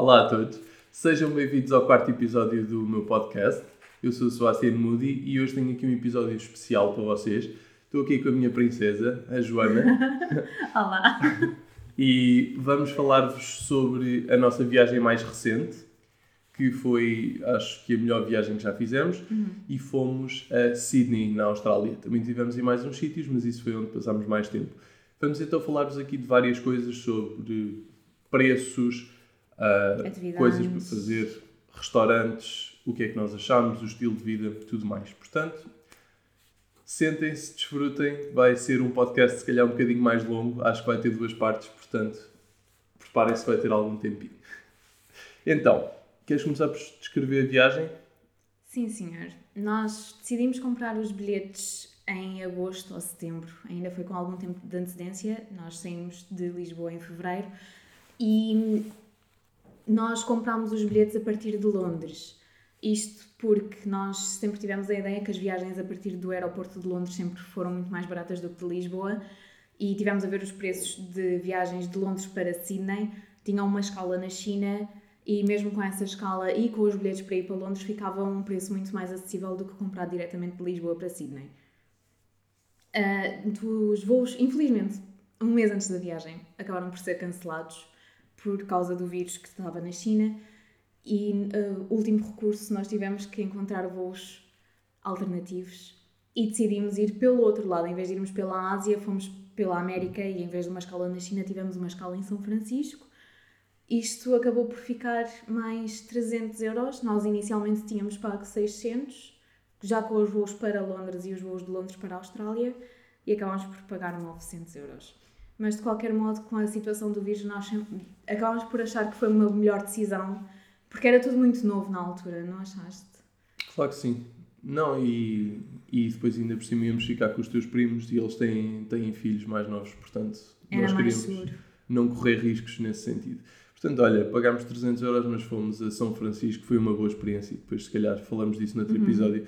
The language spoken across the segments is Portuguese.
Olá a todos, sejam bem-vindos ao quarto episódio do meu podcast. Eu sou o Sebastián Moody e hoje tenho aqui um episódio especial para vocês. Estou aqui com a minha princesa, a Joana. Olá. E vamos falar-vos sobre a nossa viagem mais recente, que foi, acho que, a melhor viagem que já fizemos, Uhum. e fomos a Sydney, na Austrália. Também tivemos em mais uns sítios, mas isso foi onde passámos mais tempo. Vamos então falar-vos aqui de várias coisas sobre preços, Atividades. coisas para fazer, restaurantes, o que é que nós achamos, o estilo de vida, tudo mais. Portanto, sentem-se, desfrutem. Vai ser um podcast se calhar um bocadinho mais longo, acho que vai ter duas partes, portanto, preparem-se, vai ter algum tempinho. Então, queres começar por descrever a viagem? Sim, senhor. Nós decidimos comprar os bilhetes em agosto ou setembro. Ainda foi com algum tempo de antecedência. Nós saímos de Lisboa em fevereiro e nós comprámos os bilhetes a partir de Londres. Isto porque nós sempre tivemos a ideia que as viagens a partir do aeroporto de Londres sempre foram muito mais baratas do que de Lisboa e tivemos a ver os preços de viagens de Londres para Sydney. Tinham uma escala na China e mesmo com essa escala e com os bilhetes para ir para Londres ficava um preço muito mais acessível do que comprar diretamente de Lisboa para Sydney. Ah, os voos, infelizmente, um mês antes da viagem, acabaram por ser cancelados por causa do vírus que estava na China e ah, último recurso nós tivemos que encontrar voos alternativos e decidimos ir pelo outro lado, em vez de irmos pela Ásia, fomos pela América e em vez de uma escala na China tivemos uma escala em São Francisco isto acabou por ficar mais 300 euros. Nós inicialmente tínhamos pago 600, já com os voos para Londres e os voos de Londres para a Austrália, e acabámos por pagar 900 euros. Mas de qualquer modo, com a situação do vírus, nós sempre- acabámos por achar que foi uma melhor decisão, porque era tudo muito novo na altura, não achaste? Claro que sim. Não, e, e depois ainda por cima íamos ficar com os teus primos e eles têm, têm filhos mais novos, portanto Era nós queríamos seguro. não correr riscos nesse sentido. Portanto, olha, pagámos 300 euros, mas fomos a São Francisco, foi uma boa experiência. Depois, se calhar, falamos disso no outro Uhum. episódio.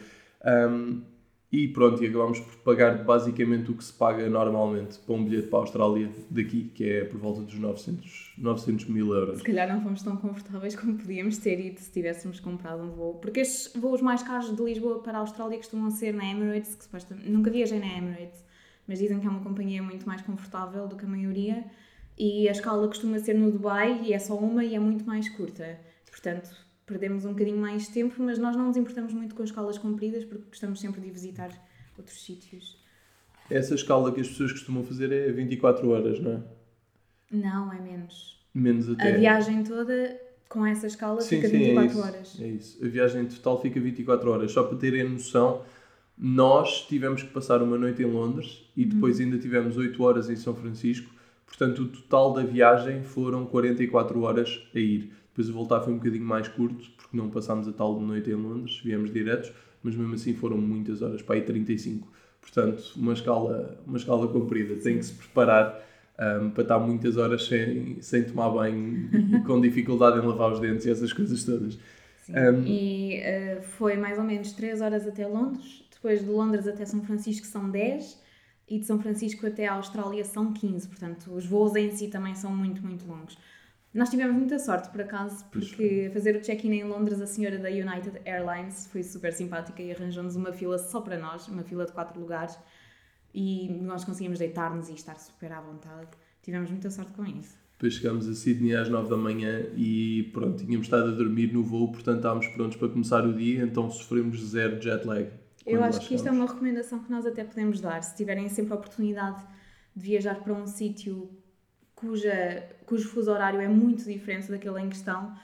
Um, e pronto, e acabámos por pagar basicamente o que se paga normalmente para um bilhete para a Austrália daqui, que é por volta dos 900, 900 mil euros. Se calhar não fomos tão confortáveis como podíamos ter ido se tivéssemos comprado um voo. Porque estes voos mais caros de Lisboa para a Austrália costumam ser na Emirates, que supostamente. Nunca viajei na Emirates, mas dizem que é uma companhia muito mais confortável do que a maioria. E a escala costuma ser no Dubai e é só uma e é muito mais curta. Portanto, perdemos um bocadinho mais tempo, mas nós não nos importamos muito com escalas compridas porque gostamos sempre de visitar outros sítios. Essa escala que as pessoas costumam fazer é 24 horas, não é? Não, é menos. Menos até. A viagem toda com essa escala Sim, fica sim, 24 é isso. horas. É isso. A viagem total fica 24 horas. Só para terem noção, nós tivemos que passar uma noite em Londres e depois Uhum. ainda tivemos 8 horas em São Francisco. Portanto, o total da viagem foram 44 horas a ir. Depois o voltar foi um bocadinho mais curto, porque não passámos a tal noite em Londres, viemos diretos, mas mesmo assim foram muitas horas, para aí 35. Portanto, uma escala, uma escala comprida. Tem que se preparar ahm, para estar muitas horas sem, sem tomar banho e com dificuldade em lavar os dentes e essas coisas todas. Sim. Um, E eh, foi mais ou menos 3 horas até Londres. Depois de Londres até São Francisco são 10. E de São Francisco até a Austrália são 15. Portanto, os voos em si também são muito, muito longos. Nós tivemos muita sorte, por acaso, porque fazer o check-in em Londres, a senhora da United Airlines foi super simpática e arranjou-nos uma fila só para nós, uma fila de 4 lugares. E nós conseguimos deitar-nos e estar super à vontade. Tivemos muita sorte com isso. Depois chegámos a Sydney às 9 da manhã e pronto, tínhamos estado a dormir no voo, portanto estávamos prontos para começar o dia, então sofremos zero jet lag. Eu acho que isto é uma recomendação que nós até podemos dar. Se tiverem sempre a oportunidade de viajar para um sítio cuja, cujo fuso horário é muito diferente daquele em questão,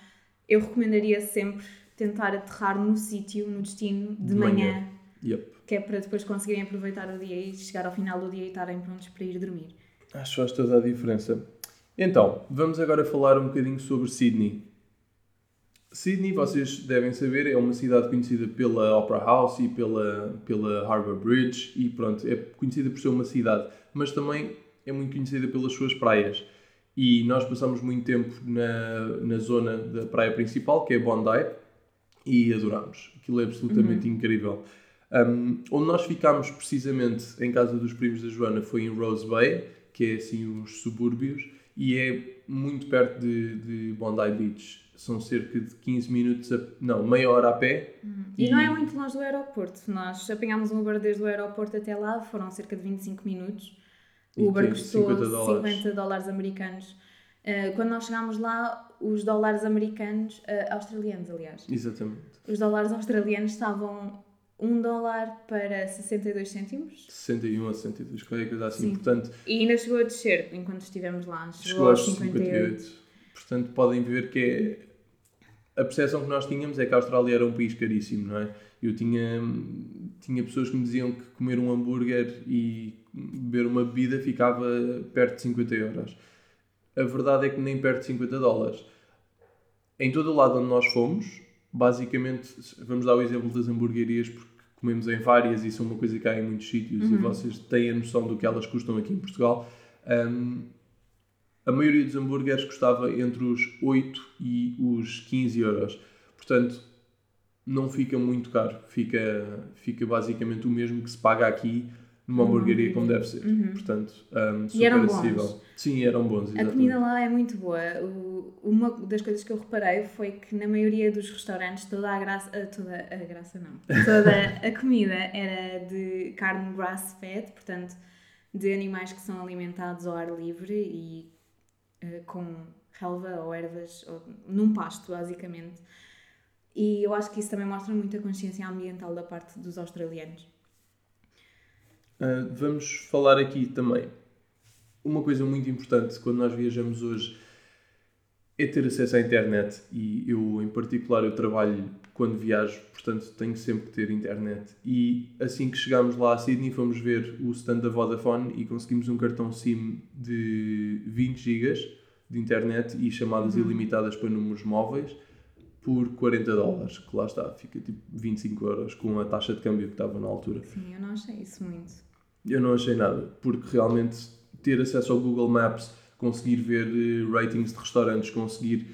eu recomendaria sempre tentar aterrar no sítio, no destino, de, De manhã, manhã. Yep. que é para depois conseguirem aproveitar o dia e chegar ao final do dia e estarem prontos para ir dormir. Acho que faz toda a diferença. Então, vamos agora falar um bocadinho sobre Sydney. Sydney, vocês devem saber, é uma cidade conhecida pela Opera House e pela, pela Harbour Bridge e pronto, é conhecida por ser uma cidade, mas também é muito conhecida pelas suas praias. E nós passamos muito tempo na, na zona da praia principal, que é Bondi, e adorámos. Aquilo é absolutamente incrível. Um, onde nós ficámos precisamente em casa dos primos da Joana foi em Rose Bay, que é assim os subúrbios, e é muito perto de, de Bondi Beach. São cerca de 15 minutos, a, não, meia hora a pé. Uhum. E, e, não é muito longe do aeroporto. Nós apanhámos um Uber desde o aeroporto até lá, foram cerca de 25 minutos. O Uber custou 50 dólares, 50 dólares americanos. Uh, quando nós chegámos lá, os dólares americanos, uh, australianos, aliás. Exatamente. Os dólares australianos estavam 1 dólar para 62 cêntimos. 61 a 62, qualquer coisa assim. Sim. Portanto, e ainda chegou a descer enquanto estivemos lá. Chegou, chegou aos 58. 58. Portanto, podem ver que é. A percepção que nós tínhamos é que a Austrália era um país caríssimo, não é? Eu tinha, tinha pessoas que me diziam que comer um hambúrguer e beber uma bebida ficava perto de 50 euros. A verdade é que nem perto de 50 dólares. Em todo o lado onde nós fomos, basicamente, vamos dar o exemplo das hamburguerias, porque comemos em várias e são uma coisa que há em muitos sítios uhum. e vocês têm a noção do que elas custam aqui em Portugal. Um, a maioria dos hambúrgueres custava entre os 8 e os 15 euros. Portanto, não fica muito caro. Fica, fica basicamente o mesmo que se paga aqui numa hamburgueria como deve ser. Uhum. Portanto, um, super acessível. Bons. Sim, eram bons. Exatamente. A comida lá é muito boa. O, uma das coisas que eu reparei foi que na maioria dos restaurantes toda a graça, toda a graça não, toda a comida era de carne grass-fed, portanto, de animais que são alimentados ao ar livre e uh, com relva ou ervas, ou, num pasto, basicamente. E eu acho que isso também mostra muita consciência ambiental da parte dos australianos. Uh, vamos falar aqui também. Uma coisa muito importante quando nós viajamos hoje é ter acesso à internet e eu, em particular, eu trabalho quando viajo, portanto tenho sempre que ter internet. E assim que chegámos lá a Sydney, fomos ver o stand da Vodafone e conseguimos um cartão SIM de 20 GB de internet e chamadas uhum. ilimitadas para números móveis por 40 dólares, que lá está, fica tipo 25 euros com a taxa de câmbio que estava na altura. Sim, eu não achei isso muito. Eu não achei nada, porque realmente ter acesso ao Google Maps, conseguir ver eh, ratings de restaurantes, conseguir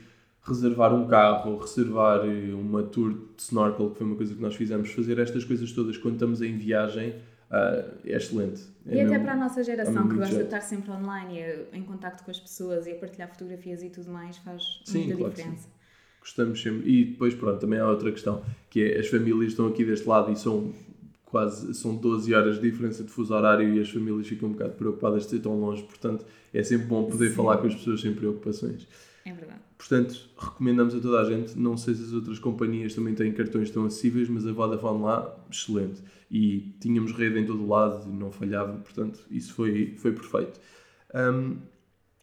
reservar um carro, reservar eh, uma tour de snorkel, que foi uma coisa que nós fizemos, fazer estas coisas todas quando estamos em viagem, uh, é excelente. É e até para a nossa geração, que gosta de estar sempre online e em contato com as pessoas e a partilhar fotografias e tudo mais, faz Sim, muita claro diferença. Gostamos sempre. E depois, pronto, também há outra questão, que é as famílias estão aqui deste lado e são quase são 12 horas de diferença de fuso horário e as famílias ficam um bocado preocupadas de ser tão longe, portanto é sempre bom poder Sim. falar com as pessoas sem preocupações. É verdade. Portanto, recomendamos a toda a gente, não sei se as outras companhias também têm cartões tão acessíveis, mas a Vodafone lá, excelente. E tínhamos rede em todo o lado, não falhava, portanto, isso foi, foi perfeito. Um,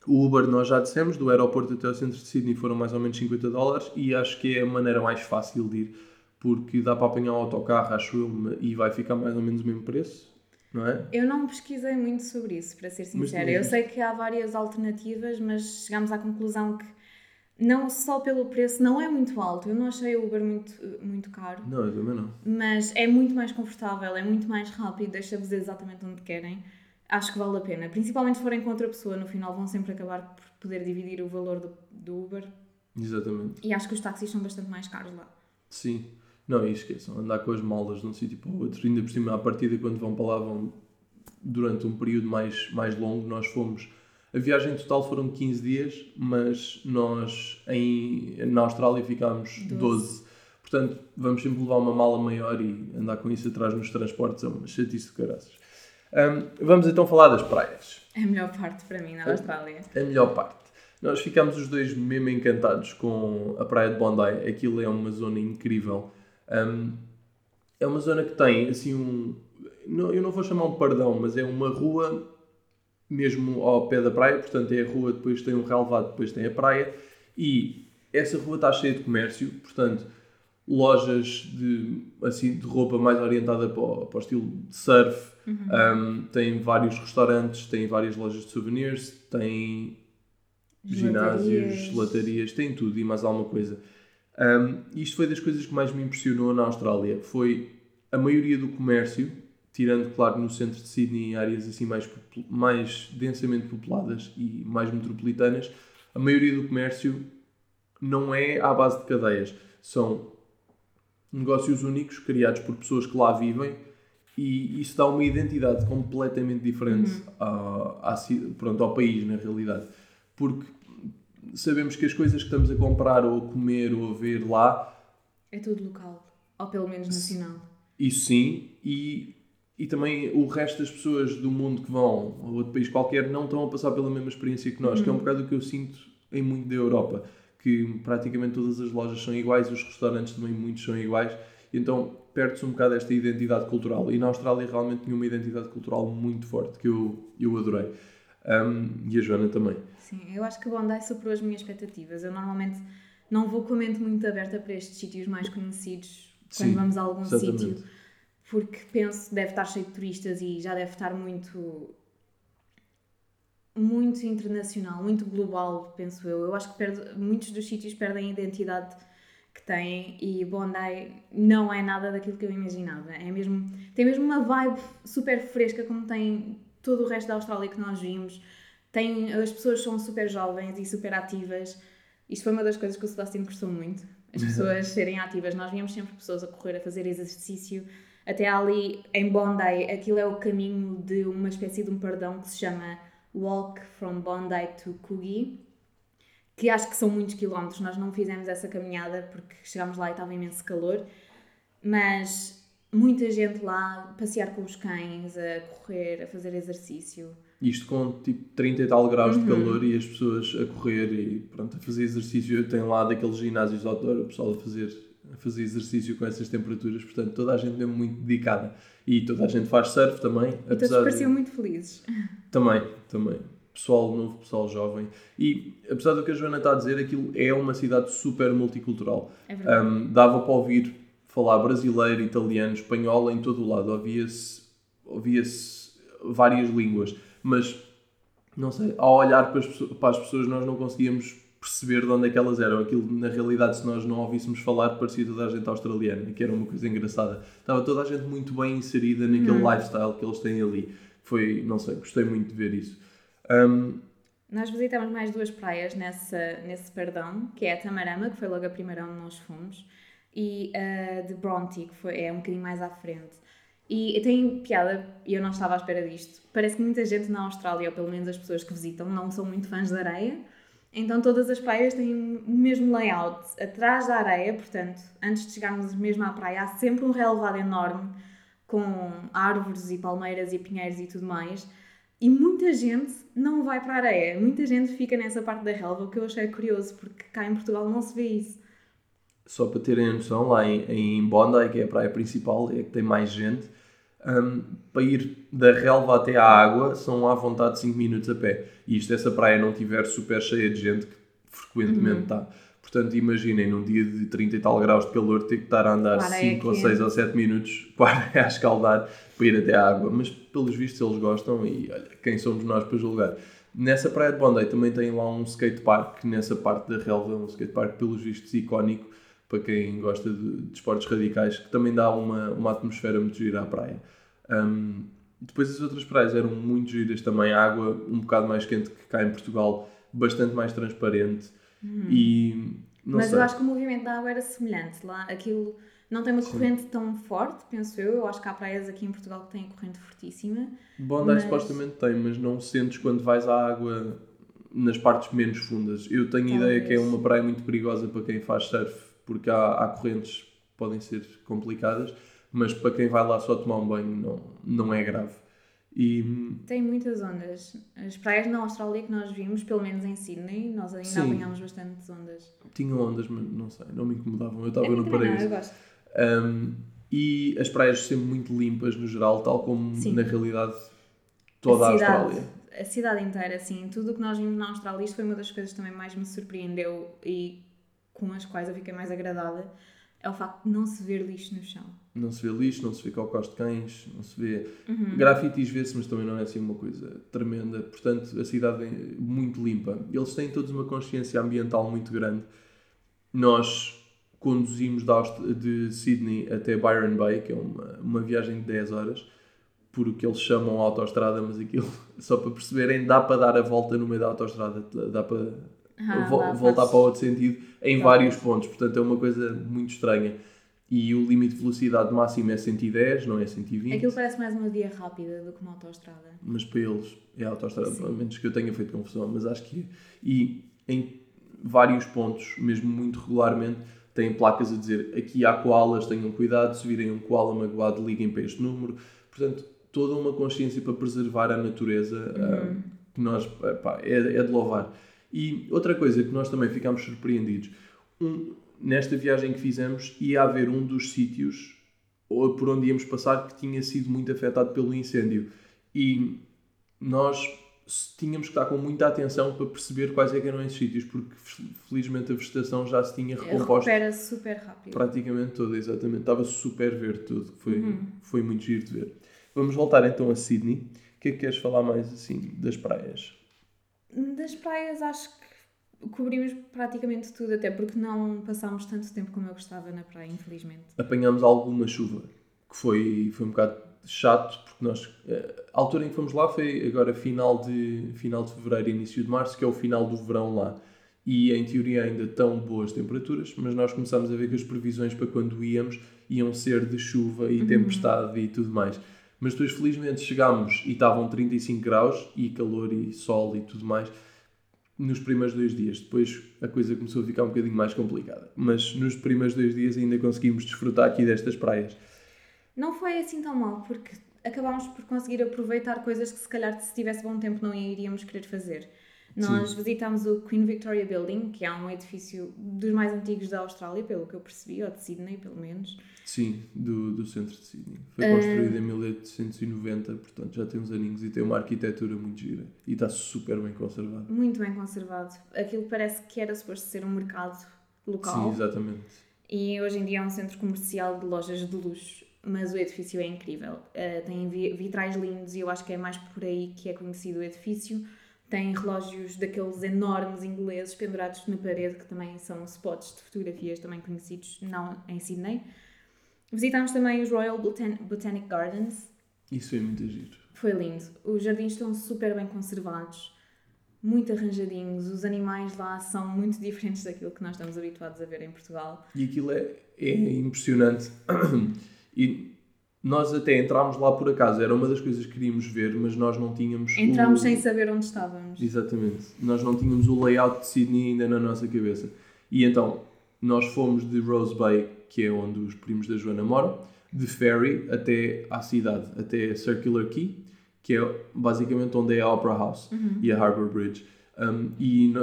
o Uber, nós já dissemos, do aeroporto até o centro de Sydney foram mais ou menos 50 dólares e acho que é a maneira mais fácil de ir porque dá para apanhar um autocarro, acho eu, e vai ficar mais ou menos o mesmo preço, não é? Eu não pesquisei muito sobre isso, para ser sincera. Eu sei que há várias alternativas, mas chegámos à conclusão que não só pelo preço, não é muito alto. Eu não achei o Uber muito, muito caro. Não, eu também não. Mas é muito mais confortável, é muito mais rápido, deixa-vos exatamente onde querem. Acho que vale a pena. Principalmente se forem com outra pessoa, no final vão sempre acabar por poder dividir o valor do, do Uber. Exatamente. E acho que os táxis são bastante mais caros lá. Sim. Não, e esqueçam, andar com as malas de um sítio para o outro, ainda por cima, à partida, quando vão para lá, vão durante um período mais, mais longo. Nós fomos. A viagem total foram 15 dias, mas nós em, na Austrália ficámos 12. 12. Portanto, vamos sempre levar uma mala maior e andar com isso atrás nos transportes é uma chatice de caraças. Um, vamos então falar das praias. É a melhor parte para mim na Austrália. É a melhor parte. Nós ficámos os dois mesmo encantados com a praia de Bondi. Aquilo é uma zona incrível. Um, é uma zona que tem assim um. Não, eu não vou chamar um pardão, mas é uma rua mesmo ao pé da praia, portanto é a rua, depois tem um relevado, depois tem a praia, e essa rua está cheia de comércio, portanto, lojas de, assim, de roupa mais orientada para o, para o estilo de surf, uhum. um, tem vários restaurantes, tem várias lojas de souvenirs, tem ginásios, gelatarias, tem tudo e mais alguma coisa. Um, isto foi das coisas que mais me impressionou na Austrália. Foi a maioria do comércio, tirando, claro, no centro de Sydney, áreas assim mais, mais densamente populadas e mais metropolitanas, a maioria do comércio não é à base de cadeias. São negócios únicos criados por pessoas que lá vivem e isso dá uma identidade completamente diferente uhum. ao, pronto, ao país, na realidade porque sabemos que as coisas que estamos a comprar ou a comer ou a ver lá. É tudo local, ou pelo menos nacional. Isso sim, e, e também o resto das pessoas do mundo que vão a outro país qualquer não estão a passar pela mesma experiência que nós, uhum. que é um bocado o que eu sinto em muito da Europa, que praticamente todas as lojas são iguais, os restaurantes também muitos são iguais, e então perde-se um bocado esta identidade cultural. E na Austrália realmente tinha uma identidade cultural muito forte que eu, eu adorei. Um, e a Joana também. Sim, eu acho que Bondi superou as minhas expectativas. Eu normalmente não vou com a mente muito aberta para estes sítios mais conhecidos quando Sim, vamos a algum sítio, porque penso que deve estar cheio de turistas e já deve estar muito muito internacional, muito global, penso eu. Eu acho que perde, muitos dos sítios perdem a identidade que têm e Bondi não é nada daquilo que eu imaginava. É mesmo, tem mesmo uma vibe super fresca como tem todo o resto da Austrália que nós vimos. Tem, as pessoas são super jovens e super ativas. Isto foi uma das coisas que o Sebastião gostou muito. As pessoas serem ativas. Nós víamos sempre pessoas a correr, a fazer exercício. Até ali, em Bondi, aquilo é o caminho de uma espécie de um perdão que se chama Walk from Bondi to Coogee, que acho que são muitos quilómetros. Nós não fizemos essa caminhada porque chegámos lá e estava imenso calor, mas muita gente lá passear com os cães, a correr, a fazer exercício. Isto com tipo 30 e tal graus uhum. de calor e as pessoas a correr e pronto, a fazer exercício. Tem lá daqueles ginásios de outdoor, o pessoal a fazer, a fazer exercício com essas temperaturas, portanto toda a gente é muito dedicada. E toda a gente faz surf também. E todos pareciam de... muito felizes. Também, também. Pessoal novo, pessoal jovem. E apesar do que a Joana está a dizer, aquilo é uma cidade super multicultural. É verdade. Um, dava para ouvir falar brasileiro, italiano, espanhol em todo o lado. Ouvia-se ouvia várias línguas. Mas, não sei, ao olhar para as, para as pessoas nós não conseguíamos perceber de onde é que elas eram. Aquilo, na realidade, se nós não ouvíssemos falar, parecia toda a gente australiana, que era uma coisa engraçada. Estava toda a gente muito bem inserida naquele hum. lifestyle que eles têm ali. Foi, não sei, gostei muito de ver isso. Um, nós visitamos mais duas praias nessa, nesse perdão, que é a Tamarama, que foi logo a primeira onde nós fomos, e a de Bronte, que foi, é um bocadinho mais à frente. E tem piada, e eu não estava à espera disto. Parece que muita gente na Austrália, ou pelo menos as pessoas que visitam, não são muito fãs de areia. Então todas as praias têm o mesmo layout. Atrás da areia, portanto, antes de chegarmos mesmo à praia, há sempre um relevado enorme com árvores e palmeiras e pinheiros e tudo mais. E muita gente não vai para a areia. Muita gente fica nessa parte da relva, o que eu achei curioso, porque cá em Portugal não se vê isso só para terem a noção, lá em, em Bondi, que é a praia principal, é que tem mais gente, um, para ir da relva até à água são à vontade 5 minutos a pé. E isto, essa praia não tiver super cheia de gente, que frequentemente uhum. está. Portanto, imaginem, num dia de 30 e tal graus de calor, ter que estar a andar 5 ou 6 ou 7 minutos para a escaldar para ir até à água. Mas, pelos vistos, eles gostam e, olha, quem somos nós para julgar? Nessa praia de Bondi também tem lá um skatepark, nessa parte da relva, um skatepark, pelos vistos, icónico, para quem gosta de, de esportes radicais, que também dá uma, uma atmosfera muito gira à praia. Um, depois as outras praias eram muito giras também, a água um bocado mais quente que cá em Portugal, bastante mais transparente hum. e Mas sei. eu acho que o movimento da água era semelhante lá, aquilo não tem uma corrente Sim. tão forte, penso eu. Eu acho que há praias aqui em Portugal que têm corrente fortíssima. Bondi mas... supostamente tem, mas não sentes quando vais à água nas partes menos fundas. Eu tenho Talvez. ideia que é uma praia muito perigosa para quem faz surf porque há, há correntes que podem ser complicadas, mas para quem vai lá só tomar um banho não, não é grave. E... Tem muitas ondas. As praias na Austrália que nós vimos, pelo menos em Sydney, nós ainda Sim. apanhámos bastantes ondas. Tinham ondas, mas não sei, não me incomodavam. Eu estava no paraíso. Não, eu gosto. Um, e as praias sempre muito limpas no geral, tal como Sim. na realidade toda a, a Austrália. A cidade inteira, assim, tudo o que nós vimos na Austrália, isto foi uma das coisas que também mais me surpreendeu e com as quais eu fiquei mais agradada é o facto de não se ver lixo no chão. Não se vê lixo, não se vê cocós de cães, não se vê. Uhum. Grafites vê-se, mas também não é assim uma coisa tremenda. Portanto, a cidade é muito limpa. Eles têm todos uma consciência ambiental muito grande. Nós conduzimos de Sydney até Byron Bay, que é uma, uma viagem de 10 horas, por o que eles chamam autoestrada, mas aquilo, só para perceberem, dá para dar a volta no meio da autoestrada, dá para ah, vo voltar para outro sentido em vários pontos. Portanto, é uma coisa muito estranha. e o limite de velocidade máximo é 110, não é 120. Aquilo parece mais uma via rápida do que uma autoestrada. Mas para eles é autoestrada, Sim. a menos que eu tenha feito confusão, mas acho que é. E em vários pontos, mesmo muito regularmente, têm placas a dizer aqui há koalas, tenham cuidado, se virem um koala magoado, liguem para este número. Portanto, toda uma consciência para preservar a natureza ah, que nós, é, é de louvar. E outra coisa que nós também ficámos surpreendidos, um- nesta viagem que fizemos, ia haver um dos sítios ou por onde íamos passar que tinha sido muito afetado pelo incêndio. E nós tínhamos que estar com muita atenção para perceber quais é que eram esses sítios, porque felizmente a vegetação já se tinha recomposto Recupera-se super rápido. praticamente toda, exatamente. Estava super verde tudo, foi, foi muito giro de ver. Vamos voltar então a Sydney. O que é que queres falar mais assim das praias? Das praias acho que cobrimos praticamente tudo, até porque não passámos tanto tempo como eu gostava na praia, infelizmente. apanhámos alguma chuva, que foi, foi um bocado chato, porque nós, eh, a altura em que fomos lá foi agora final de, final de fevereiro, início de março, que é o final do verão lá. E em teoria ainda estão boas temperaturas, mas nós começámos a ver que as previsões para quando íamos iam ser de chuva e tempestade e tudo mais. Mas depois felizmente chegámos e estavam 35 graus e calor e sol e tudo mais nos primeiros dois dias. Depois a coisa começou a ficar um bocadinho mais complicada. Mas nos primeiros dois dias ainda conseguimos desfrutar aqui destas praias. Não foi assim tão mal, porque acabámos por conseguir aproveitar coisas que se calhar se tivesse bom tempo não iríamos querer fazer. Nós visitámos o Queen Victoria Building, que é um edifício dos mais antigos da Austrália, pelo que eu percebi, ou de Sydney, pelo menos. Sim, do, do centro de Sydney. Foi construído em 1890, portanto já tem uns aninhos e tem uma arquitetura muito gira. E está super bem conservado. Muito bem conservado. Aquilo parece que era suposto ser um mercado local. Sim, exatamente. E hoje em dia é um centro comercial de lojas de luxo, mas o edifício é incrível. Uh, tem vi- vitrais lindos e eu acho que é mais por aí que é conhecido o edifício. Tem relógios daqueles enormes ingleses pendurados na parede, que também são spots de fotografias também conhecidos, não em Sydney. Visitámos também os Royal Botan- Botanic Gardens. Isso é muito giro. Foi lindo. Os jardins estão super bem conservados, muito arranjadinhos. Os animais lá são muito diferentes daquilo que nós estamos habituados a ver em Portugal. E aquilo é, é impressionante. E nós até entrámos lá por acaso. Era uma das coisas que queríamos ver, mas nós não tínhamos. Entramos o... sem saber onde estávamos. Exatamente. Nós não tínhamos o layout de Sydney ainda na nossa cabeça. E então, nós fomos de Rose Bay, que é onde os primos da Joana moram, de ferry até à cidade, até Circular Quay, que é basicamente onde é a Opera House e a Harbour Bridge. Um, e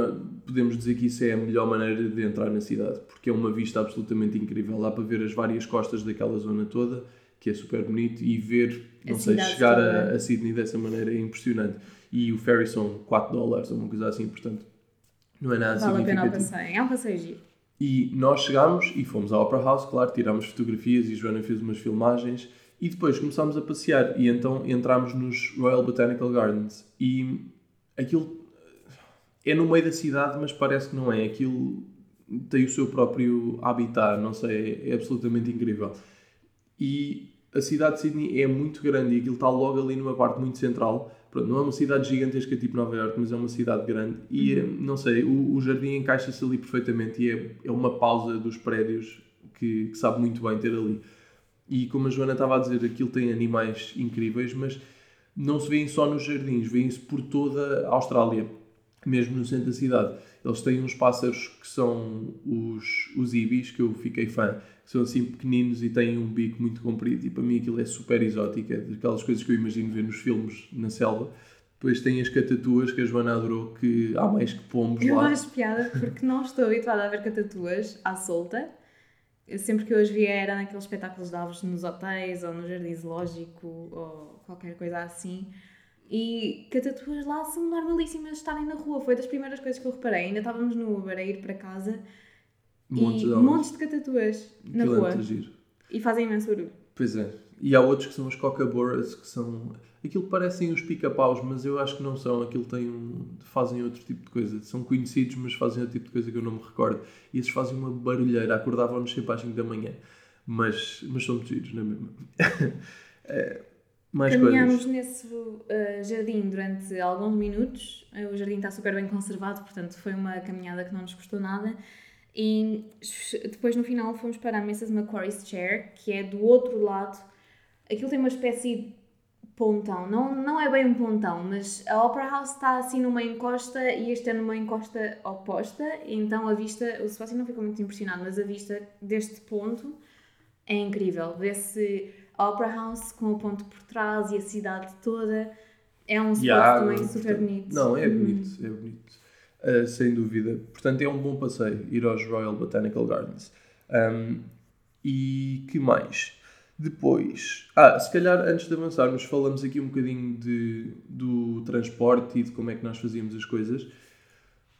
podemos dizer que isso é a melhor maneira de entrar na cidade, porque é uma vista absolutamente incrível. Dá para ver as várias costas daquela zona toda, que é super bonito, e ver, A não sei, cidade chegar toda. a, a Sydney dessa maneira é impressionante. E o ferry são 4 dólares ou uma coisa assim, portanto, não é nada Vale a pena o significativo. passeio. É um passeio giro. E nós chegámos e fomos à Opera House, claro, tirámos fotografias e Joana fez umas filmagens e depois começámos a passear e então entramos nos Royal Botanical Gardens e aquilo é no meio da cidade, mas parece que não é. Aquilo tem o seu próprio habitat, não sei, é absolutamente incrível. E a cidade de Sydney é muito grande e aquilo está logo ali numa parte muito central. Pronto, não é uma cidade gigantesca tipo Nova York, mas é uma cidade grande. E eh, não sei, o, o jardim encaixa-se ali perfeitamente e é, é uma pausa dos prédios que, que sabe muito bem ter ali. E como a Joana estava a dizer, aquilo tem animais incríveis, mas não se vêem só nos jardins, vêem-se por toda a Austrália, mesmo no centro da cidade. Eles têm uns pássaros que são os, os ibis, que eu fiquei fã, são assim pequeninos e têm um bico muito comprido. E para mim aquilo é super exótico, é daquelas coisas que eu imagino ver nos filmes na selva. Depois tem as catatuas, que a Joana adorou, que há mais que pombos Eu lá. acho piada porque não estou habituada a ver catatuas à solta. Eu, sempre que eu as via era naqueles espetáculos de aves nos hotéis ou no jardim zoológico ou qualquer coisa assim. E catatuas lá são normalíssimas de estarem na rua. Foi das primeiras coisas que eu reparei. Ainda estávamos no Uber a ir para casa Montes e de montes de catatuas na é rua. E fazem imenso barulho. Pois é. E há outros que são os cockaboras, que são... Aquilo parecem os pica-paus, mas eu acho que não são. Aquilo tem um... fazem outro tipo de coisa. São conhecidos, mas fazem outro tipo de coisa que eu não me recordo. E esses fazem uma barulheira. Acordavam-nos sempre às 5 da manhã. Mas, mas são muito giros, não é mesmo? É, mais Caminhámos coisas. nesse uh, jardim durante alguns minutos. O jardim está super bem conservado, portanto foi uma caminhada que não nos custou nada. E depois no final fomos para a Mrs. Macquarie's Chair, que é do outro lado. Aquilo tem uma espécie de pontão, não, não é bem um pontão, mas a Opera House está assim numa encosta e este é numa encosta oposta, então a vista, o Sebastião não ficou muito impressionado, mas a vista deste ponto é incrível. Vê-se a Opera House com o ponto por trás e a cidade toda. É um spot também super bonito. Não, é bonito, uhum. é bonito. Uh, sem dúvida. Portanto, é um bom passeio ir aos Royal Botanical Gardens. Um, e que mais? Depois, ah, se calhar antes de avançarmos, falamos aqui um bocadinho de, do transporte e de como é que nós fazíamos as coisas.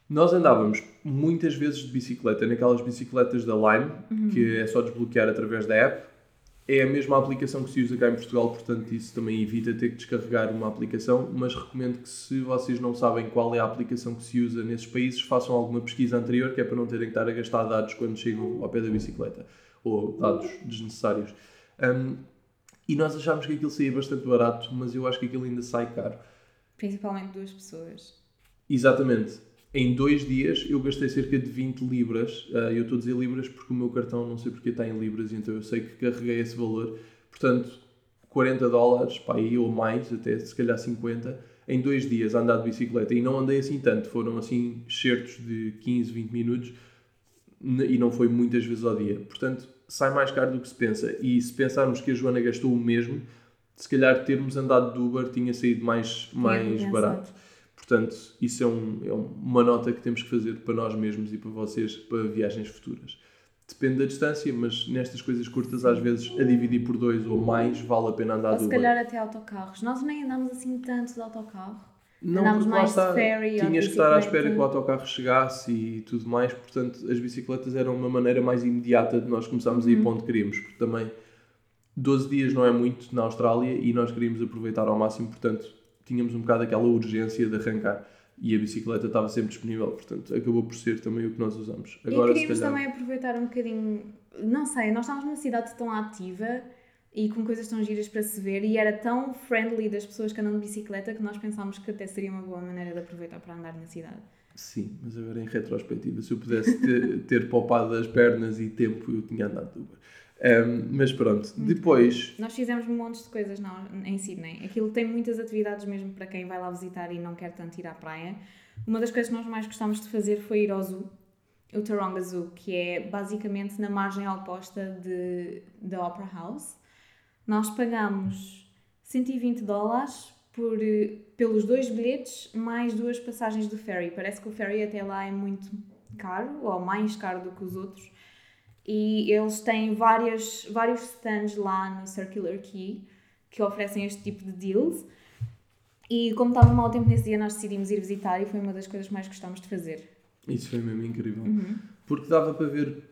Nós andávamos muitas vezes de bicicleta, naquelas bicicletas da Lime, uhum. que é só desbloquear através da app é a mesma aplicação que se usa cá em Portugal, portanto isso também evita ter que descarregar uma aplicação, mas recomendo que se vocês não sabem qual é a aplicação que se usa nesses países, façam alguma pesquisa anterior, que é para não terem que estar a gastar dados quando chegam ao pé da bicicleta, ou dados desnecessários. Um, e nós achámos que aquilo saía bastante barato, mas eu acho que aquilo ainda sai caro. Principalmente duas pessoas. Exatamente em dois dias eu gastei cerca de 20 libras. Uh, eu estou a dizer libras porque o meu cartão não sei porque está em libras, então eu sei que carreguei esse valor. Portanto, 40 dólares, pá, aí ou mais, até se calhar 50, em dois dias a andar de bicicleta. E não andei assim tanto, foram assim certos de 15, 20 minutos e não foi muitas vezes ao dia. Portanto, sai mais caro do que se pensa. E se pensarmos que a Joana gastou o mesmo, se calhar termos andado de Uber tinha saído mais, mais barato. Portanto, isso é, um, é uma nota que temos que fazer para nós mesmos e para vocês para viagens futuras. Depende da distância, mas nestas coisas curtas, às vezes, a dividir por dois ou mais, vale a pena andar ou se calhar até autocarros. Nós nem andamos assim tanto de autocarro. Não, Andámos mais está, de ferry Tinhas que estar à espera que o autocarro chegasse e tudo mais, portanto, as bicicletas eram uma maneira mais imediata de nós começarmos a ir uhum. para onde queríamos, porque também 12 dias não é muito na Austrália e nós queríamos aproveitar ao máximo, portanto, tínhamos um bocado aquela urgência de arrancar e a bicicleta estava sempre disponível, portanto acabou por ser também o que nós usamos. Agora, e queríamos calhar... também aproveitar um bocadinho, não sei, nós estávamos numa cidade tão ativa e com coisas tão giras para se ver e era tão friendly das pessoas que andam de bicicleta que nós pensámos que até seria uma boa maneira de aproveitar para andar na cidade. Sim, mas agora em retrospectiva, se eu pudesse ter, ter poupado as pernas e tempo, eu tinha andado de Uber. Um, mas pronto, Muito depois. Bom. Nós fizemos montes de coisas não, em Sydney. Aquilo tem muitas atividades mesmo para quem vai lá visitar e não quer tanto ir à praia. Uma das coisas que nós mais gostámos de fazer foi ir ao zoo, o Taronga Zoo, que é basicamente na margem oposta de, da Opera House. Nós pagamos 120 dólares por, pelos dois bilhetes mais duas passagens do ferry. Parece que o ferry até lá é muito caro, ou mais caro do que os outros e eles têm várias, vários stands lá no Circular Quay que oferecem este tipo de deals. E como estava mau tempo nesse dia, nós decidimos ir visitar e foi uma das coisas que mais gostámos de fazer. Isso foi mesmo incrível. Uhum. Porque dava para ver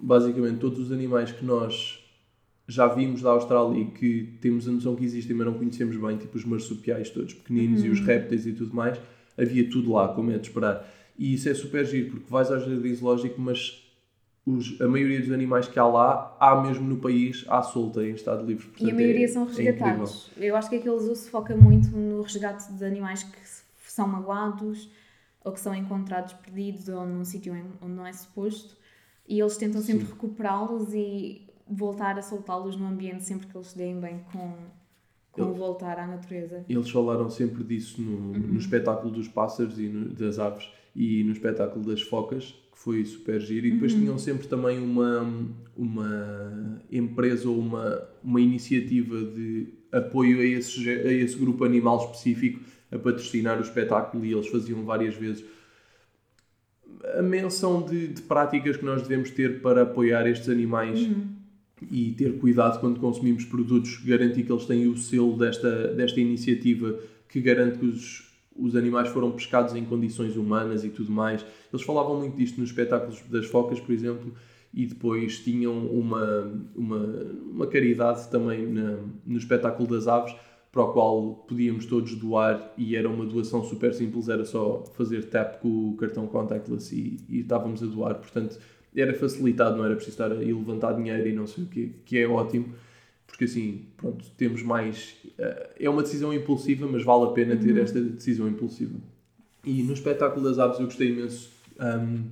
basicamente todos os animais que nós já vimos da Austrália e que temos a noção que existem, mas não conhecemos bem, tipo os marsupiais todos pequeninos uhum. e os uhum. répteis e tudo mais. Havia tudo lá, como é de esperar. E isso é super giro, porque vais ao jardim zoológico, mas os, a maioria dos animais que há lá, há mesmo no país, à solta, em estado livre. Portanto, e a maioria é, são resgatados. É eu acho que aquele zoo se foca muito no resgate de animais que são magoados ou que são encontrados perdidos ou num sítio onde não é suposto e eles tentam sempre recuperá-los e voltar a soltá-los no ambiente sempre que eles se deem bem com, com o voltar à natureza. Eles falaram sempre disso no, uhum. no espetáculo dos pássaros e no, das aves e no espetáculo das focas, foi super giro. E depois uhum. tinham sempre também uma, uma empresa ou uma, uma iniciativa de apoio a esse, a esse grupo animal específico a patrocinar o espetáculo e eles faziam várias vezes a menção de, de práticas que nós devemos ter para apoiar estes animais uhum. e ter cuidado quando consumimos produtos, garantir que eles têm o selo desta, desta iniciativa que garante que os os animais foram pescados em condições humanas e tudo mais. Eles falavam muito disto nos espetáculos das focas, por exemplo, e depois tinham uma, uma, uma caridade também na, no espetáculo das aves, para o qual podíamos todos doar e era uma doação super simples, era só fazer tap com o cartão contactless e, e estávamos a doar, portanto era facilitado, não era preciso estar a levantar dinheiro e não sei o que, que é ótimo porque assim, pronto, temos mais. Uh, é uma decisão impulsiva, mas vale a pena ter uhum. esta decisão impulsiva. E no espetáculo das aves eu gostei imenso um,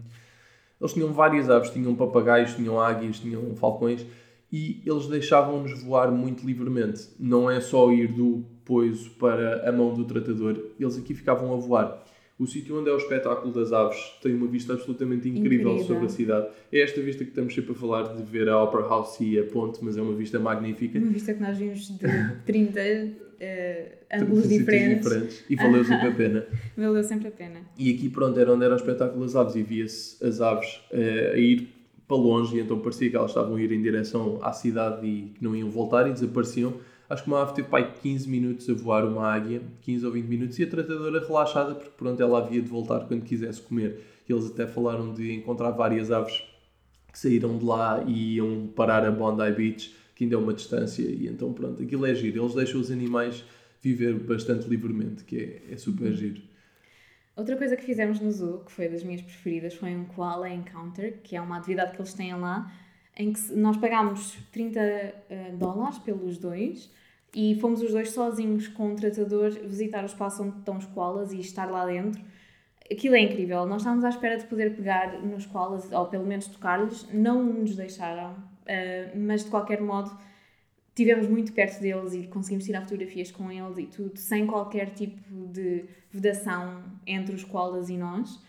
Eles tinham várias aves, tinham papagaios, tinham águias, tinham falcões e eles deixavam-nos voar muito livremente. Não é só ir do poiso para a mão do tratador, eles aqui ficavam a voar. O sítio onde é o espetáculo das aves tem uma vista absolutamente incrível, incrível, sobre a cidade. É esta vista que estamos sempre a falar de ver a Opera House e a ponte, mas é uma vista magnífica. Uma vista que nós vimos de 30 uh, ângulos diferentes. diferentes. E valeu sempre a pena. valeu sempre a pena. E aqui, pronto, era onde era o espetáculo das aves e via-se as aves uh, a ir para longe e então parecia que elas estavam a ir em direção à cidade e que não iam voltar e desapareciam Acho que uma ave teve pai 15 minutos a voar uma águia, 15 ou 20 minutos, e a tratadora relaxada, porque pronto, ela havia de voltar quando quisesse comer. Eles até falaram de encontrar várias aves que saíram de lá e iam parar a Bondi Beach, que ainda é uma distância, e então pronto, aquilo é giro. Eles deixam os animais viver bastante livremente, que é, é super giro. Outra coisa que fizemos no zoo, que foi das minhas preferidas, foi um Koala Encounter, que é uma atividade que eles têm lá, em que nós pagámos 30 uh, dólares pelos dois e fomos os dois sozinhos com o tratador visitar o espaço onde estão os koalas e estar lá dentro. Aquilo é incrível. Nós estávamos à espera de poder pegar nos koalas, ou pelo menos tocar-lhes. Não nos deixaram, uh, mas de qualquer modo estivemos muito perto deles e conseguimos tirar fotografias com eles e tudo, sem qualquer tipo de vedação entre os koalas e nós.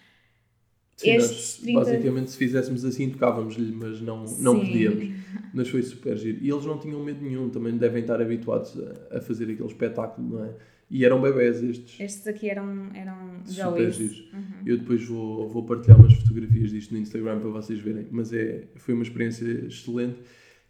Sim, nós, 30... basicamente, se fizéssemos assim, tocávamos-lhe, mas não, não podíamos. Mas foi super giro. E eles não tinham medo nenhum, também devem estar habituados a, a fazer aquele espetáculo, não é? E eram bebés estes. Estes aqui eram, eram super giros. Uhum. Eu depois vou, vou partilhar umas fotografias disto no Instagram para vocês verem. Mas é, foi uma experiência excelente.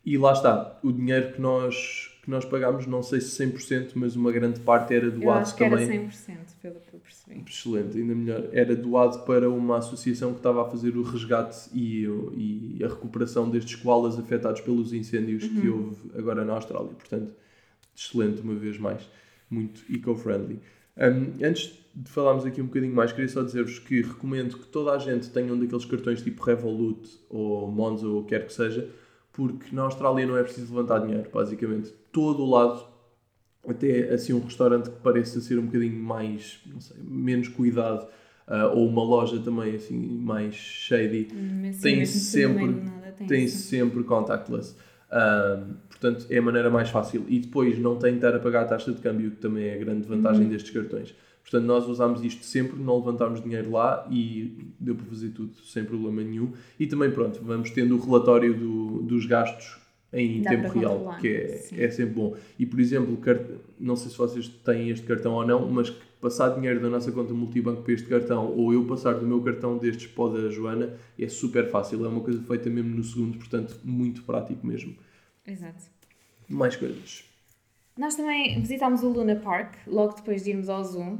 E lá está, o dinheiro que nós que nós pagámos, não sei se 100%, mas uma grande parte era doado eu acho que também. Era 100%, pelo que eu percebi. Excelente, ainda melhor. Era doado para uma associação que estava a fazer o resgate e, e a recuperação destes koalas afetados pelos incêndios uhum. que houve agora na Austrália. Portanto, excelente, uma vez mais. Muito eco-friendly. Um, antes de falarmos aqui um bocadinho mais, queria só dizer-vos que recomendo que toda a gente tenha um daqueles cartões tipo Revolut ou Monzo ou quer que seja, porque na Austrália não é preciso levantar dinheiro, basicamente. Todo o lado, até assim um restaurante que pareça ser um bocadinho mais, não sei, menos cuidado, uh, ou uma loja também assim mais shady, hum, tem sempre, tem sempre contactless. Uh, portanto, é a maneira mais fácil. E depois não tem de estar a pagar a taxa de câmbio, que também é a grande vantagem uhum. destes cartões. Portanto, nós usámos isto sempre, não levantámos dinheiro lá e deu para fazer tudo sem problema nenhum. E também, pronto, vamos tendo o relatório do, dos gastos em Dá tempo real, que é, é sempre bom. E, por exemplo, não sei se vocês têm este cartão ou não, mas passar dinheiro da nossa conta multibanco para este cartão ou eu passar do meu cartão destes para o da Joana é super fácil. É uma coisa feita mesmo no segundo, portanto, muito prático mesmo. Exato. Mais coisas. Nós também visitámos o Luna Park logo depois de irmos ao Zoom.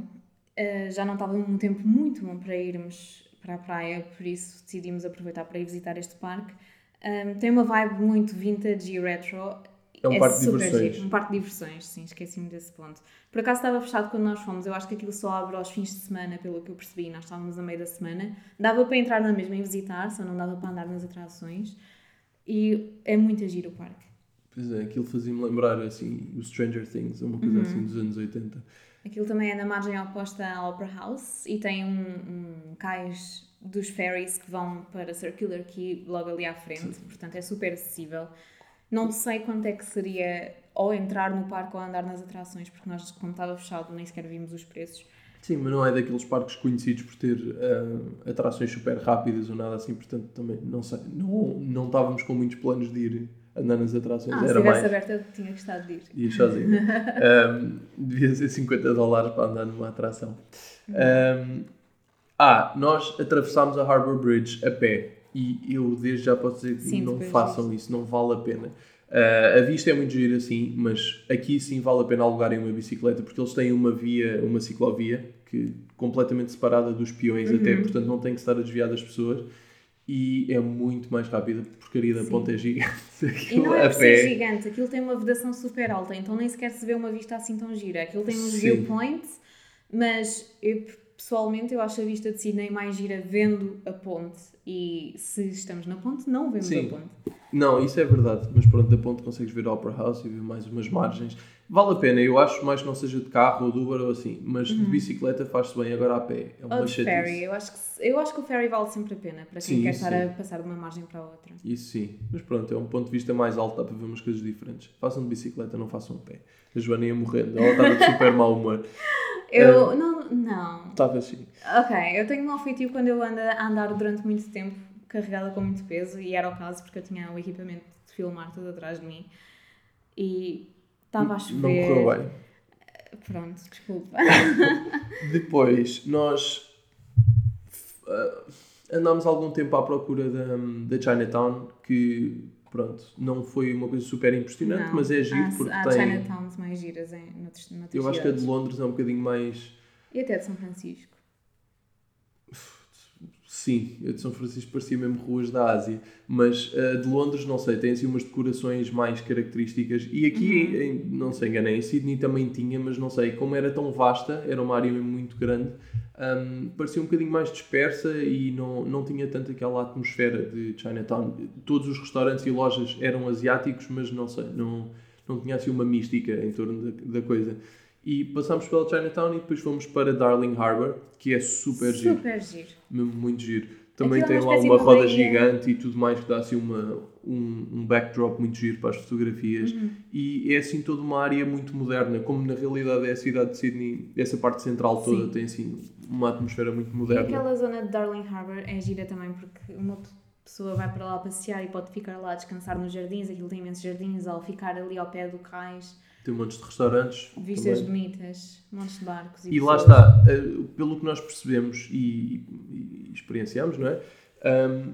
Uh, já não estava um tempo muito bom para irmos para a praia, por isso decidimos aproveitar para ir visitar este parque. Um, tem uma vibe muito vintage e retro. É um é parque de diversões. Giro. Um parque de diversões, sim, esqueci-me desse ponto. Por acaso estava fechado quando nós fomos, eu acho que aquilo só abre aos fins de semana, pelo que eu percebi, nós estávamos a meio da semana. Dava para entrar na mesma e visitar, só não dava para andar nas atrações. E é muito giro o parque. Pois é, aquilo fazia-me lembrar assim, o Stranger Things, uma coisa uhum. assim dos anos 80. Aquilo também é na margem oposta à Opera House e tem um, um cais dos ferries que vão para Circular Quay logo ali à frente, Sim. portanto é super acessível. Não sei quanto é que seria ou entrar no parque ou andar nas atrações, porque nós, como estava fechado, nem sequer vimos os preços. Sim, mas não é daqueles parques conhecidos por ter uh, atrações super rápidas ou nada assim, portanto também não sei, não, não estávamos com muitos planos de ir andar nas atrações. Ah, era se tivesse mais... aberto eu tinha gostado de ir. Ia sozinho. um, devia ser 50 dólares para andar numa atração. Um, ah, nós atravessámos a Harbour Bridge a pé e eu desde já posso dizer que sim, não façam isso, não vale a pena. Uh, a vista é muito gira assim, mas aqui sim vale a pena alugarem uma bicicleta porque eles têm uma via, uma ciclovia que completamente separada dos peões uhum. até, portanto não tem que estar a desviar das pessoas e é muito mais rápida, a porcaria da Sim. ponta é gigante. e não é por ser gigante, aquilo tem uma vedação super alta, então nem sequer se vê uma vista assim tão gira. Aquilo tem uns Sim. viewpoints, mas eu pessoalmente eu acho a vista de Sydney mais gira vendo a ponte e se estamos na ponte não vemos Sim. a ponte. Não, isso é verdade, mas pronto, da ponte consegues ver a Opera House e ver mais umas margens. Vale a pena, eu acho mais que não seja de carro ou de Uber ou assim, mas de bicicleta faz-se bem agora a pé. É uma Ou de ferry, eu acho, que, eu acho que o ferry vale sempre a pena para quem Sim, quer estar a sim. passar de uma margem para a outra. Isso sim, mas pronto, é um ponto de vista mais alto, dá para ver umas coisas diferentes. Façam de bicicleta, não façam a pé. A Joana ia morrendo, ela estava de super mau humor. Eu, não, não. Estava assim. Ok, eu tenho um feitio quando eu ando a andar durante muito tempo carregada com muito peso e era o caso porque eu tinha o equipamento de filmar tudo atrás de mim e estava a Não chover. correu bem. Pronto, desculpa. Depois, nós ah, andámos algum tempo à procura da, da Chinatown, que pronto, não foi uma coisa super impressionante, Não, mas é giro há, porque há tem. Chinatowns mais giras em noutros, noutras Eu acho que a de. Londres é um bocadinho mais. E até de São Francisco. Sim, a de São Francisco parecia mesmo ruas da Ásia, mas a de Londres, não sei, tem assim umas decorações mais características. E aqui, Uhum. em- não sei, enganei, em Sydney também tinha, mas não sei, como era tão vasta, era uma área muito grande, hum, parecia um bocadinho mais dispersa e não, não tinha tanto aquela atmosfera de Chinatown. Todos os restaurantes e lojas eram asiáticos, mas não sei, não, não tinha assim uma mística em torno da, da coisa. E passámos pela Chinatown e depois fomos para Darling Harbour, que é super giro Super giro. mesmo muito giro. Também Aquilo é tem lá uma roda gigante e tudo mais que dá assim uma, um, um backdrop muito giro para as fotografias. Uhum. E é assim toda uma área muito moderna, como na realidade é a cidade de Sydney, essa parte central toda Sim. tem assim uma atmosfera muito E moderna. aquela zona de Darling Harbour é gira também porque uma pe- pessoa vai para lá passear e pode ficar lá descansar nos jardins, aquilo tem imensos jardins, ou ficar ali ao pé do cais, Tem montes de restaurantes. vistas também. bonitas, montes de barcos e, E lá está, eh, pelo que nós percebemos e, e- e experienciamos, não é? Ahm,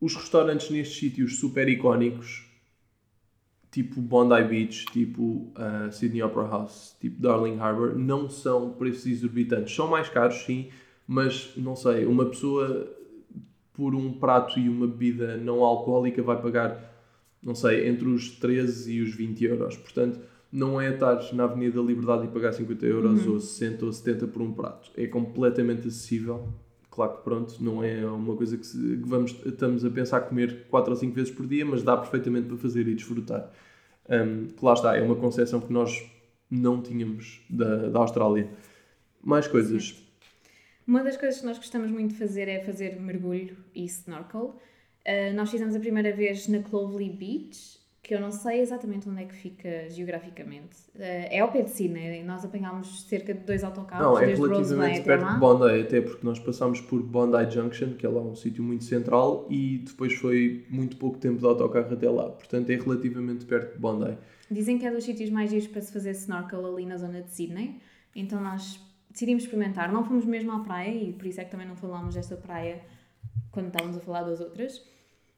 os restaurantes nestes sítios super icónicos, tipo Bondi Beach, tipo ah, Sydney Opera House, tipo Darling Harbour, não são preços exorbitantes. São mais caros, sim, mas não sei, uma pessoa por um prato e uma bebida não alcoólica vai pagar, não sei, entre os 13 e os 20 euros. Portanto, não é estar na Avenida da Liberdade e pagar 50 euros ou 60 ou 70 por um prato. É completamente acessível. Claro que pronto, não é uma coisa que, se- que vamos, estamos a pensar comer 4 ou 5 vezes por dia, mas dá perfeitamente para fazer e desfrutar. Um, que lá está, é uma concepção que nós não tínhamos da, da Austrália. Mais coisas. Uma das coisas que nós gostamos muito de fazer é fazer mergulho e snorkel. Uh, nós fizemos a primeira vez na Clovelly Beach, que eu não sei exatamente onde é que fica geograficamente. Uh, é ao pé de Sydney, nós apanhámos cerca de dois autocarros Não, é relativamente perto de Bondi, até porque nós passámos por Bondi Junction, que é lá um sítio muito central, e depois foi muito pouco tempo de autocarro até lá. Portanto, é relativamente perto de Bondi. Dizem que é dos sítios mais giros para se fazer snorkel ali na zona de Sydney, então nós decidimos experimentar. Não fomos mesmo à praia e por isso é que também não falámos desta praia quando estávamos a falar das outras.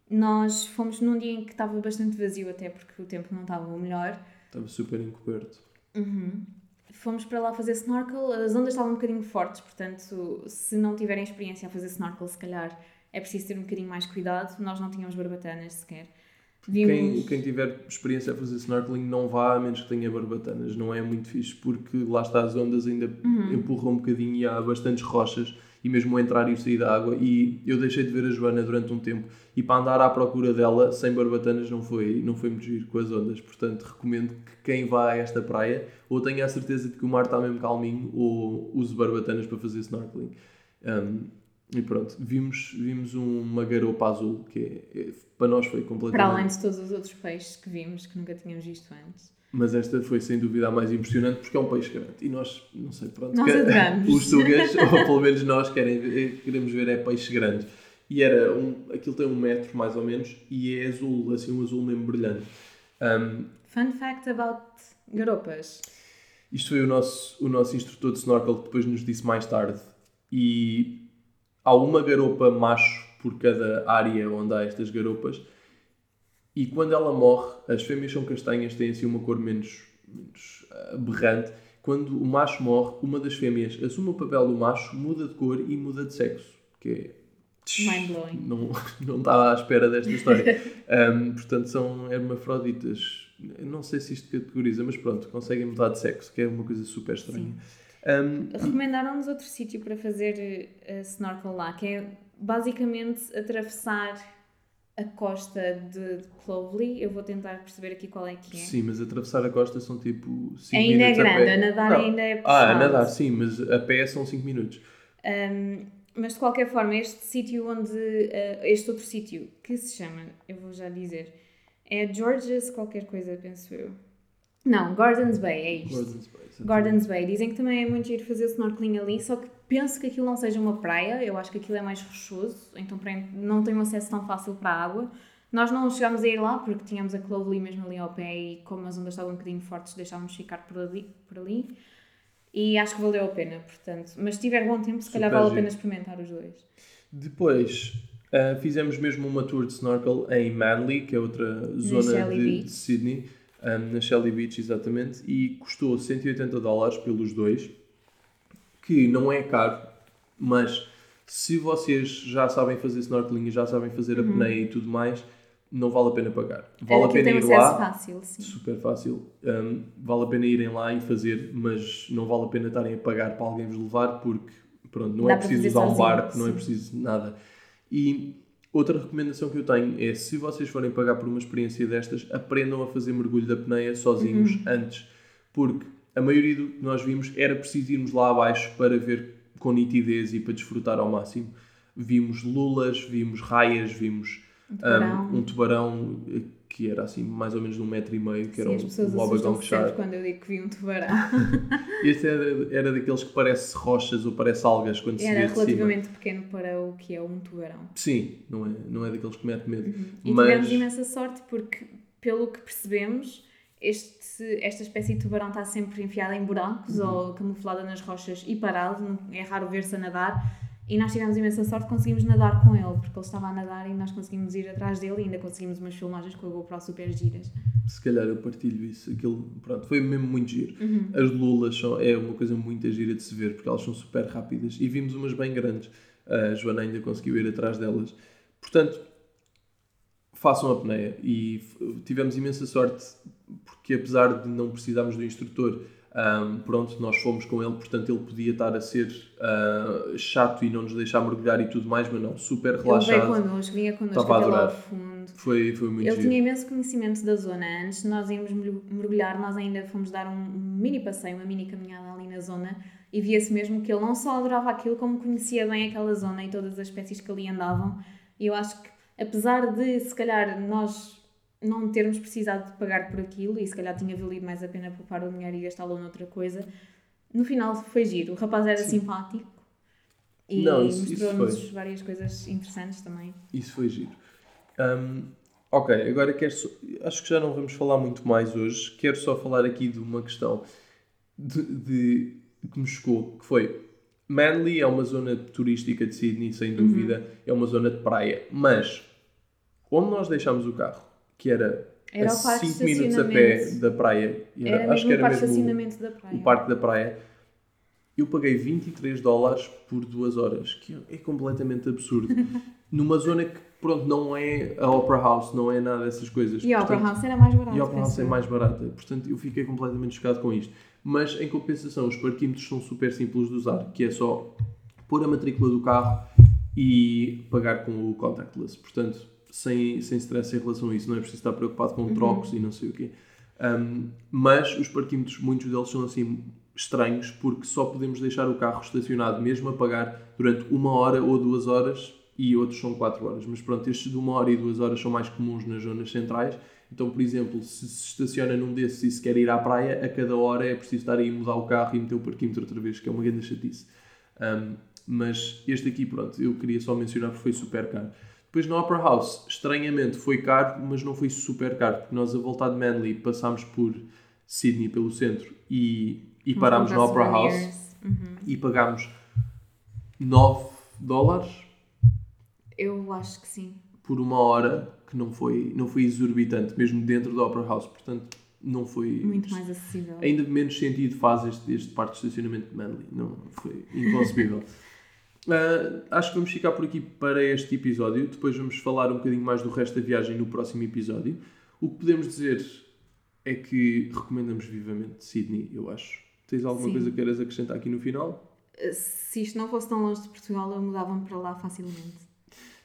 Nós fomos num dia em que estava bastante vazio, até porque o tempo não estava o melhor. Estava super encoberto. Fomos para lá fazer snorkel, as ondas estavam um bocadinho fortes, portanto, se não tiverem experiência a fazer snorkel, se calhar é preciso ter um bocadinho mais cuidado. Nós não tínhamos barbatanas sequer. Quem, Vimos... quem tiver experiência a fazer snorkeling não vá a menos que tenha barbatanas. Não é muito fixe porque lá está as ondas ainda Uhum. empurram um bocadinho e há bastantes rochas e mesmo o entrar e o sair da água. E eu deixei de ver a Joana durante um tempo e para andar à procura dela sem barbatanas não foi, não foi muito giro com as ondas. Portanto, recomendo que quem vá a esta praia ou tenha a certeza de que o mar está mesmo calminho ou use barbatanas para fazer snorkeling. Um, e pronto, vimos, vimos uma garopa azul que é- é- para nós foi completamente. Para além de todos os outros peixes que vimos, que nunca tínhamos visto antes. Mas esta foi sem dúvida a mais impressionante porque é um peixe grande. E nós, não sei, pronto. Nós que-. Os sugas, ou pelo menos nós, querem, queremos ver é peixes grandes. E era um, aquilo tem um metro mais ou menos e é azul, assim, um azul mesmo brilhante. Um, Fun fact about garopas. isto foi o nosso, o nosso instrutor de snorkel que depois nos disse mais tarde. E há uma garopa macho por cada área onde há estas garopas. E quando ela morre, as fêmeas são castanhas, têm assim uma cor menos, menos aberrante. Quando o macho morre, uma das fêmeas assume o papel do macho, muda de cor e muda de sexo. Que é Mind-blowing. não, não estava à espera desta história. Um, portanto, são hermafroditas. Não sei se isto categoriza, mas pronto, conseguem mudar de sexo, que é uma coisa super estranha. Um, Recomendaram-nos outro sítio para fazer uh, snorkel lá, que é basicamente atravessar a costa de, de Clovelly. Eu vou tentar perceber aqui qual é que é. Sim, mas atravessar a costa são tipo 5 Ainda é minutos a grande, pé. a nadar Não. ainda é Ah, puxado. a nadar, sim, mas a pé são 5 minutos. Um, mas de qualquer forma, este sítio onde. uh, este outro sítio, que se chama, eu vou já dizer, é George's qualquer coisa, penso eu. Não, Gordons Bay, é isto. Gordon's Bay, exatamente. Gordons Bay. Dizem que também é muito giro fazer snorkeling ali, só que penso que aquilo não seja uma praia, eu acho que aquilo é mais rochoso, então não tem um acesso tão fácil para a água. Nós não chegámos a ir lá porque tínhamos a Clovelly mesmo ali ao pé e como as ondas estavam um bocadinho fortes deixávamos ficar por ali, por ali. E acho que valeu a pena, portanto. Mas se tiver bom tempo, se calhar Super vale a pena experimentar os dois. Depois ah, fizemos mesmo uma tour de snorkel em Manly, que é outra zona de, de Sydney, ah, na Shelly Beach, exatamente, e custou 180 dólares pelos dois, que não é caro, mas se vocês já sabem fazer snorkeling e já sabem fazer a apneia e tudo mais, não vale a pena pagar. Vale a Aquilo pena Uhum. ir lá, fácil, sim. super fácil, um, vale a pena irem lá e fazer, mas não vale a pena estarem a pagar para alguém vos levar, porque pronto, não Dá é preciso usar um barco, não é sim. preciso nada. E outra recomendação que eu tenho é, se vocês forem pagar por uma experiência destas, aprendam a fazer mergulho da apneia sozinhos Uhum. antes, porque a maioria do que nós vimos era preciso irmos lá abaixo para ver com nitidez e para desfrutar ao máximo. Vimos lulas, vimos raias, vimos Um tubarão. um, um tubarão que era assim mais ou menos de um metro e meio, que Sim, era um, um obagão shark. quando eu digo que vi um tubarão. Este era, era daqueles que parece rochas ou parece algas quando se vê Era relativamente pequeno para o que é um tubarão. Sim, não é, não é daqueles que mete medo. E Mas tivemos imensa sorte porque, pelo que percebemos, este, esta espécie de tubarão está sempre enfiada em buracos Uhum. ou camuflada nas rochas e parado, é raro ver-se a nadar. E nós tivemos imensa sorte, conseguimos nadar com ele, porque ele estava a nadar e nós conseguimos ir atrás dele e ainda conseguimos umas filmagens com a GoPro super giras. se calhar eu partilho isso. Aquilo, pronto, foi mesmo muito giro. Uhum. As lulas são, é uma coisa muito gira de se ver porque elas são super rápidas e vimos umas bem grandes. A Joana ainda conseguiu ir atrás delas. Portanto, façam a apneia e tivemos imensa sorte porque apesar de não precisarmos do instrutor, ahm, pronto, nós fomos com ele, portanto ele podia estar a ser ah, chato e não nos deixar mergulhar e tudo mais, mas não, super Ele veio relaxado. connosco, vinha connosco Estava a até lá ao adorar. fundo. Foi, foi muito Ele giro. tinha imenso conhecimento da zona. Antes de nós irmos mergu- mergulhar, nós ainda fomos dar um mini passeio, uma mini caminhada ali na zona e via-se mesmo que ele não só adorava aquilo, como conhecia bem aquela zona e todas as espécies que ali andavam. E eu acho que, apesar de se calhar nós não termos precisado de pagar por aquilo e se calhar tinha valido mais a pena poupar o dinheiro e gastá-lo noutra coisa, no final foi giro. O rapaz era Sim. simpático e mostrou-nos várias coisas interessantes também. Isso foi giro. Hum, ok, agora quero só, acho que já não vamos falar muito mais hoje. Quero só falar aqui de uma questão de, de- que me chocou, que foi Manly é uma zona turística de Sydney, sem Uhum. dúvida, é uma zona de praia, mas onde nós deixámos o carro, que era, Era a o parque de 5 minutos a pé da praia, Era, era- acho que era mesmo o- estacionamento da praia. o parque da praia, eu paguei 23 dólares por duas horas, que é completamente absurdo. Numa zona que, pronto, não é a Opera House, não é nada dessas coisas. E a Opera House era mais barato. e a Opera House é mais barata. Portanto, eu fiquei completamente chocado com isto. Mas, em compensação, os parquímetros são super simples de usar, que é só pôr a matrícula do carro e pagar com o contactless. Portanto, sem, sem stress em relação a isso. Não é preciso estar preocupado com trocos e não sei o quê. Um, mas os parquímetros, muitos deles são assim estranhos, porque só podemos deixar o carro estacionado mesmo a pagar durante uma hora ou duas horas e outros são quatro horas. Mas pronto, estes de uma hora e duas horas são mais comuns nas zonas centrais. Então, por exemplo, se se estaciona num desses e se quer ir à praia, a cada hora é preciso estar aí a mudar o carro e meter o parquímetro outra vez, que é uma grande chatice. Um, mas este aqui, pronto, eu queria só mencionar porque foi super caro. Depois na Opera House, estranhamente, foi caro, mas não foi super caro, porque nós a voltar de Manly passámos por Sydney, pelo centro, e, e parámos na Opera House. Uhum. e pagámos 9 dólares Eu acho que sim. por uma hora, que não foi, não foi exorbitante, mesmo dentro da Opera House, portanto não foi... Muito mais acessível. Ainda menos sentido faz este, este parque de estacionamento de Manly. Não, foi inconcebível. Ah, acho que vamos ficar por aqui para este episódio. Depois vamos falar um bocadinho mais do resto da viagem no próximo episódio. O que podemos dizer é que recomendamos vivamente Sydney, eu acho. Tens alguma Sim. coisa que queiras acrescentar aqui no final? Uh, Se isto não fosse tão longe de Portugal, eu mudava-me para lá facilmente.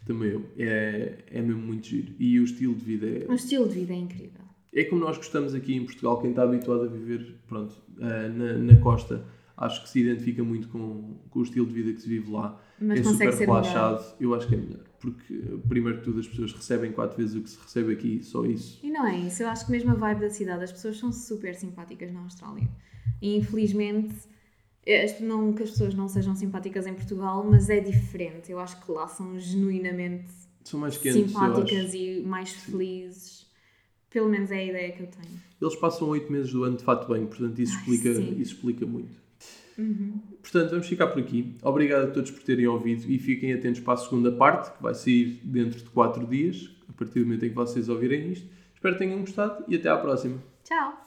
Também eu. É, é mesmo muito giro. E o estilo de vida é. O estilo de vida é incrível. É como nós gostamos aqui em Portugal, quem está habituado a viver pronto, eh, na, na costa, acho que se identifica muito com, com o estilo de vida que se vive lá. Mas é super ser relaxado, eu acho que é melhor. Porque, primeiro que tudo, as pessoas recebem quatro vezes o que se recebe aqui, só isso. E não é isso, eu acho que mesmo a vibe da cidade, as pessoas são super simpáticas na Austrália. E infelizmente, eh, não que as pessoas não sejam simpáticas em Portugal, mas é diferente. Eu acho que lá são genuinamente quentes, simpáticas e mais felizes. Pelo menos é a ideia que eu tenho. Eles passam oito meses do ano de fato bem, portanto isso explica, isso explica muito. Uhum. Portanto, vamos ficar por aqui. Obrigado a todos por terem ouvido e fiquem atentos para a segunda parte, que vai sair dentro de quatro dias, a partir do momento em que vocês ouvirem isto. Espero que tenham gostado e até à próxima. Tchau!